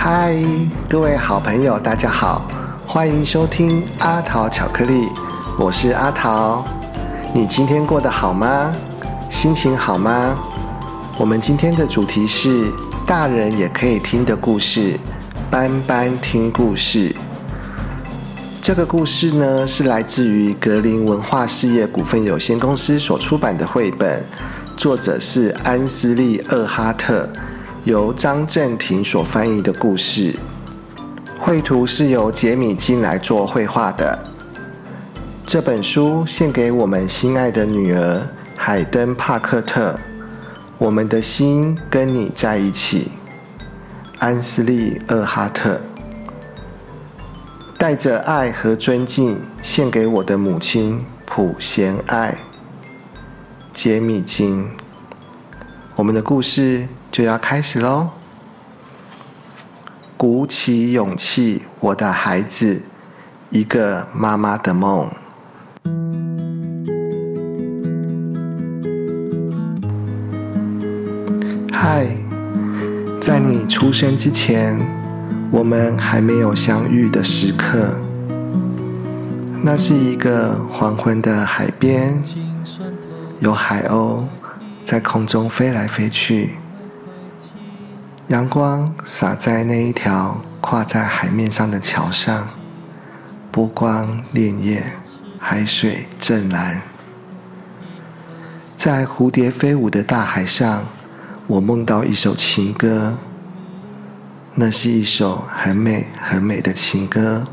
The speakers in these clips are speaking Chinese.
嗨，各位好朋友，大家好，欢迎收听阿桃巧克力，我是阿桃。你今天过得好吗？心情好吗？我们今天的主题是大人也可以听的故事，班班听故事。这个故事呢，是来自于格林文化事业股份有限公司所出版的绘本，作者是安斯利·厄哈特。由张正廷所翻译的故事，绘图是由杰米金来做绘画的。这本书献给我们心爱的女儿海登·帕克特。我们的心跟你在一起，安斯利·厄哈特。带着爱和尊敬，献给我的母亲普贤爱。杰米金。我们的故事。就要开始喽！鼓起勇气，我的孩子，一个妈妈的梦。嗨，在你出生之前，我们还没有相遇的时刻。那是一个黄昏的海边，有海鸥在空中飞来飞去。阳光洒在那一条跨在海面上的桥上，波光潋滟，海水正蓝。在蝴蝶飞舞的大海上，我梦到一首情歌。那是一首很美很美的情歌。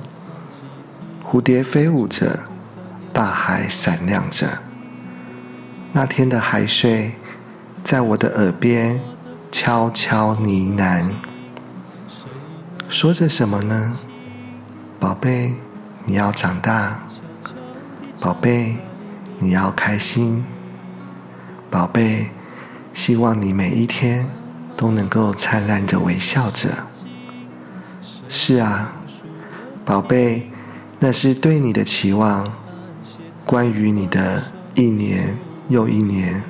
蝴蝶飞舞着，大海闪亮着。那天的海水在我的耳边。悄悄呢喃，说着什么呢？宝贝，你要长大。宝贝，你要开心。宝贝，希望你每一天都能够灿烂的微笑着。是啊，宝贝，那是对你的期望，关于你的一年又一年，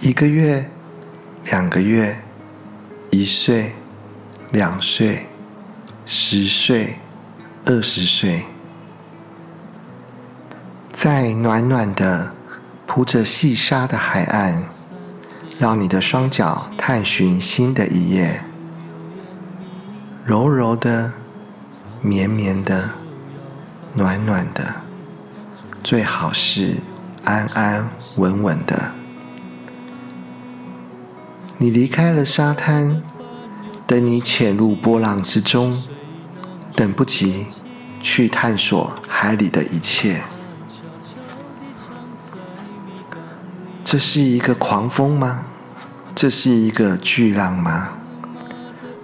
一个月。两个月，一岁，两岁，十岁，二十岁，在暖暖的铺着细沙的海岸，让你的双脚探寻新的一页。柔柔的，绵绵的，暖暖的，最好是安安稳稳的。你离开了沙滩，等你潜入波浪之中，等不及去探索海里的一切。这是一个狂风吗？这是一个巨浪吗？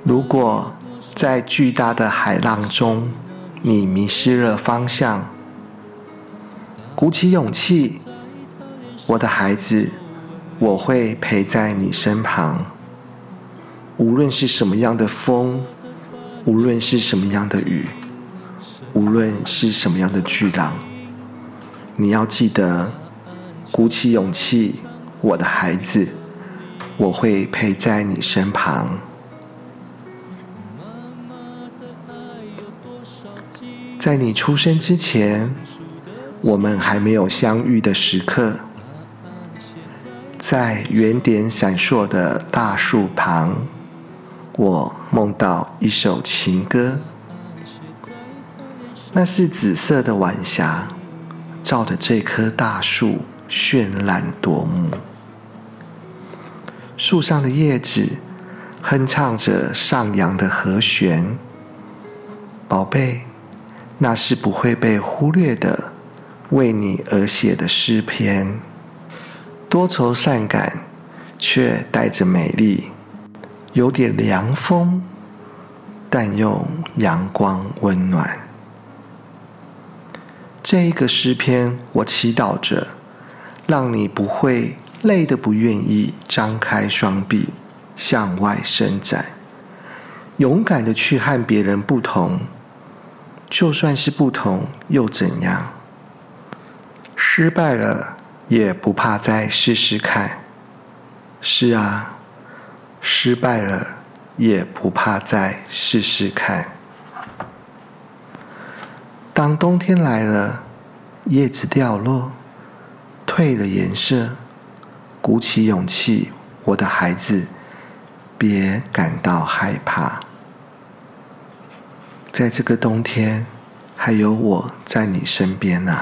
如果在巨大的海浪中，你迷失了方向，鼓起勇气，我的孩子。我会陪在你身旁，无论是什么样的风，无论是什么样的雨，无论是什么样的巨浪，你要记得鼓起勇气，我的孩子，我会陪在你身旁。在你出生之前，我们还没有相遇的时刻。在圆点闪烁的大树旁，我梦到一首情歌。那是紫色的晚霞，照着这棵大树绚烂夺目。树上的叶子哼唱着上扬的和弦。宝贝，那是不会被忽略的，为你而写的诗篇。多愁善感，却带着美丽，有点凉风，但又阳光温暖。这一个诗篇，我祈祷着，让你不会累得不愿意张开双臂向外伸展，勇敢的去和别人不同，就算是不同又怎样？失败了。也不怕再试试看。是啊，失败了也不怕再试试看。当冬天来了，叶子掉落，褪了颜色，鼓起勇气，我的孩子，别感到害怕。在这个冬天，还有我在你身边呢。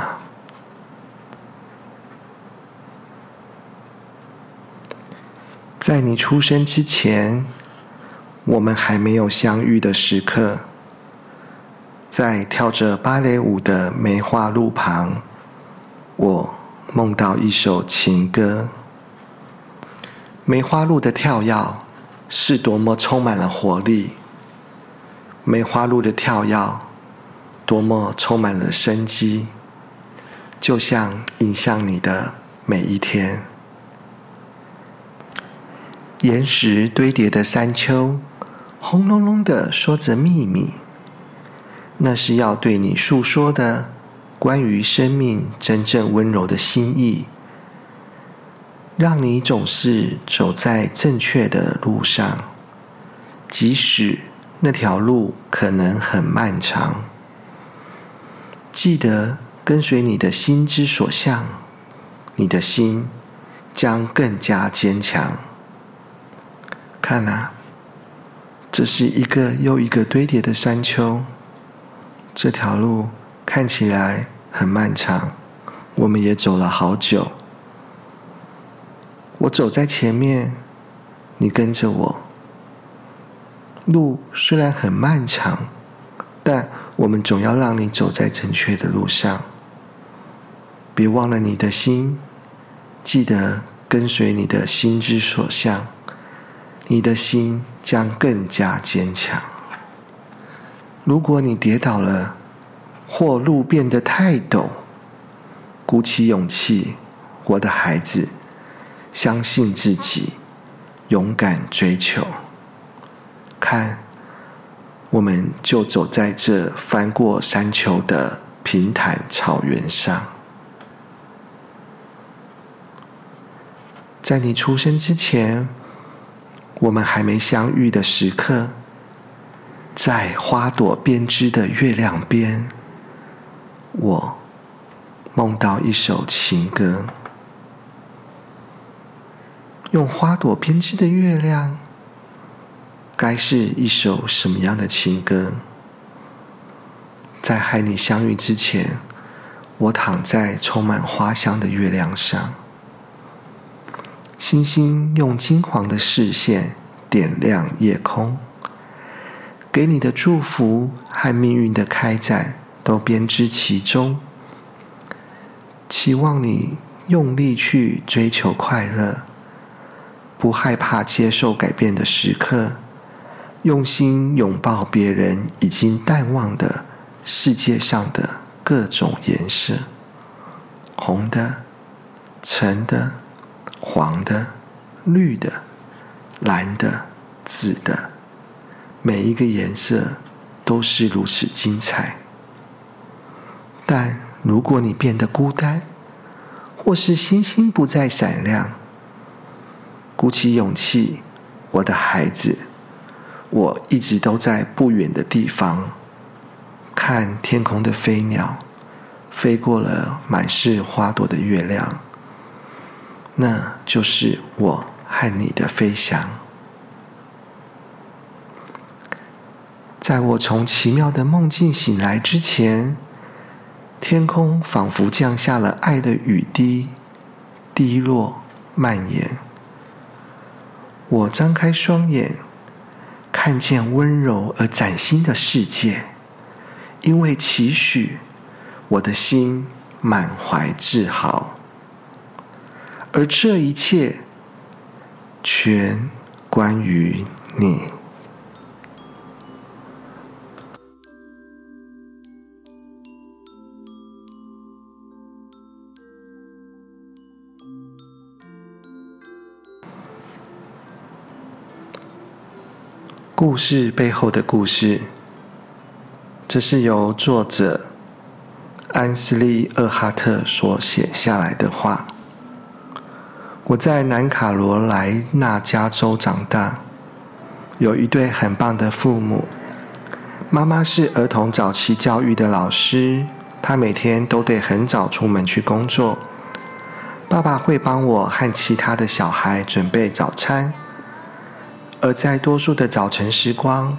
在你出生之前，我们还没有相遇的时刻，在跳着芭蕾舞的梅花路旁，我梦到一首情歌。梅花鹿的跳跃是多么充满了活力，梅花鹿的跳跃多么充满了生机，就像影响你的每一天。岩石堆叠的山丘，轰隆隆的说着秘密。那是要对你诉说的关于生命真正温柔的心意，让你总是走在正确的路上，即使那条路可能很漫长。记得跟随你的心之所向，你的心将更加坚强。看呐，这是一个又一个堆叠的山丘。这条路看起来很漫长，我们也走了好久。我走在前面，你跟着我。路虽然很漫长，但我们总要让你走在正确的路上。别忘了你的心，记得跟随你的心之所向。你的心将更加坚强。如果你跌倒了，或路变得太陡，鼓起勇气，我的孩子，相信自己，勇敢追求。看，我们就走在这翻过山丘的平坦草原上。在你出生之前。我们还没相遇的时刻，在花朵编织的月亮边，我梦到一首情歌。用花朵编织的月亮，该是一首什么样的情歌？在和你相遇之前，我躺在充满花香的月亮上。星星用金黄的视线点亮夜空，给你的祝福和命运的开展都编织其中。期望你用力去追求快乐，不害怕接受改变的时刻，用心拥抱别人已经淡忘的世界上的各种颜色：红的、橙的。黄的、绿的、蓝的、紫的，每一个颜色都是如此精彩。但如果你变得孤单，或是星星不再闪亮，鼓起勇气，我的孩子，我一直都在不远的地方，看天空的飞鸟，飞过了满是花朵的月亮。那就是我和你的飞翔。在我从奇妙的梦境醒来之前，天空仿佛降下了爱的雨滴，滴落蔓延。我张开双眼，看见温柔而崭新的世界。因为期许，我的心满怀自豪。而这一切，全关于你。故事背后的故事，这是由作者安斯利·厄哈特所写下来的话。我在南卡罗来纳加州长大，有一对很棒的父母。妈妈是儿童早期教育的老师，她每天都得很早出门去工作。爸爸会帮我和其他的小孩准备早餐，而在多数的早晨时光，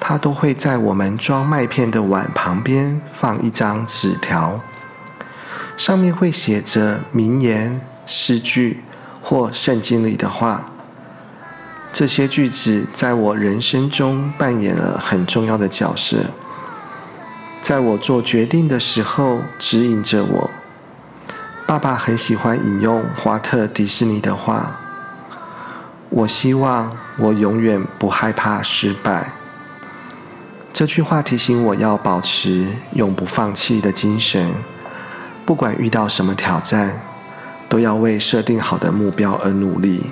他都会在我们装麦片的碗旁边放一张纸条，上面会写着名言、诗句或圣经里的话。这些句子在我人生中扮演了很重要的角色，在我做决定的时候指引着我。爸爸很喜欢引用华特迪士尼的话：“我希望我永远不害怕失败。”这句话提醒我要保持永不放弃的精神，不管遇到什么挑战，都要为设定好的目标而努力。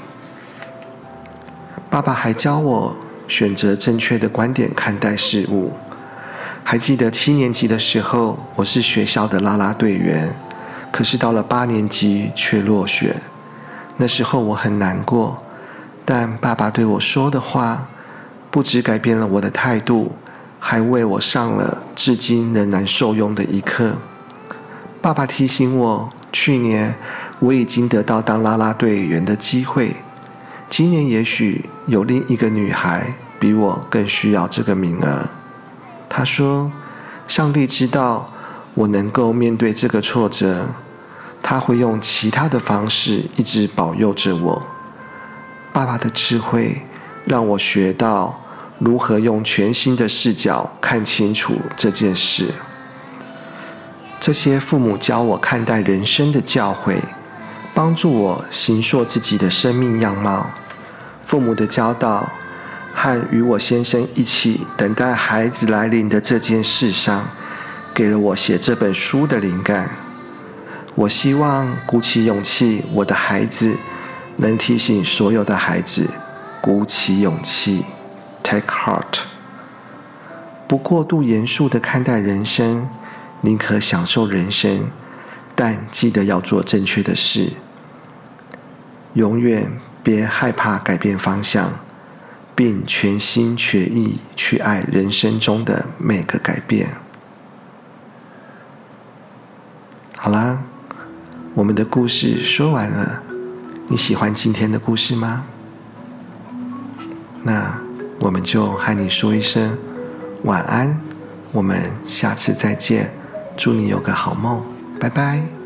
爸爸还教我选择正确的观点看待事物。还记得七年级的时候，我是学校的啦啦队员，可是到了八年级却落选。那时候我很难过，但爸爸对我说的话，不止改变了我的态度，还为我上了至今仍然受用的一课。爸爸提醒我，去年我已经得到当啦啦队员的机会。今年也许有另一个女孩比我更需要这个名额。他说：“上帝知道我能够面对这个挫折，他会用其他的方式一直保佑着我。”爸爸的智慧让我学到如何用全新的视角看清楚这件事。这些父母教我看待人生的教诲，帮助我形塑自己的生命样貌。父母的教导和与我先生一起等待孩子来临的这件事上，给了我写这本书的灵感。我希望鼓起勇气，我的孩子能提醒所有的孩子：鼓起勇气，take heart，不过度严肃的看待人生，宁可享受人生，但记得要做正确的事，永远。别害怕改变方向，并全心全意去爱人生中的每个改变。好啦，我们的故事说完了。你喜欢今天的故事吗？那我们就和你说一声晚安。我们下次再见，祝你有个好梦，拜拜。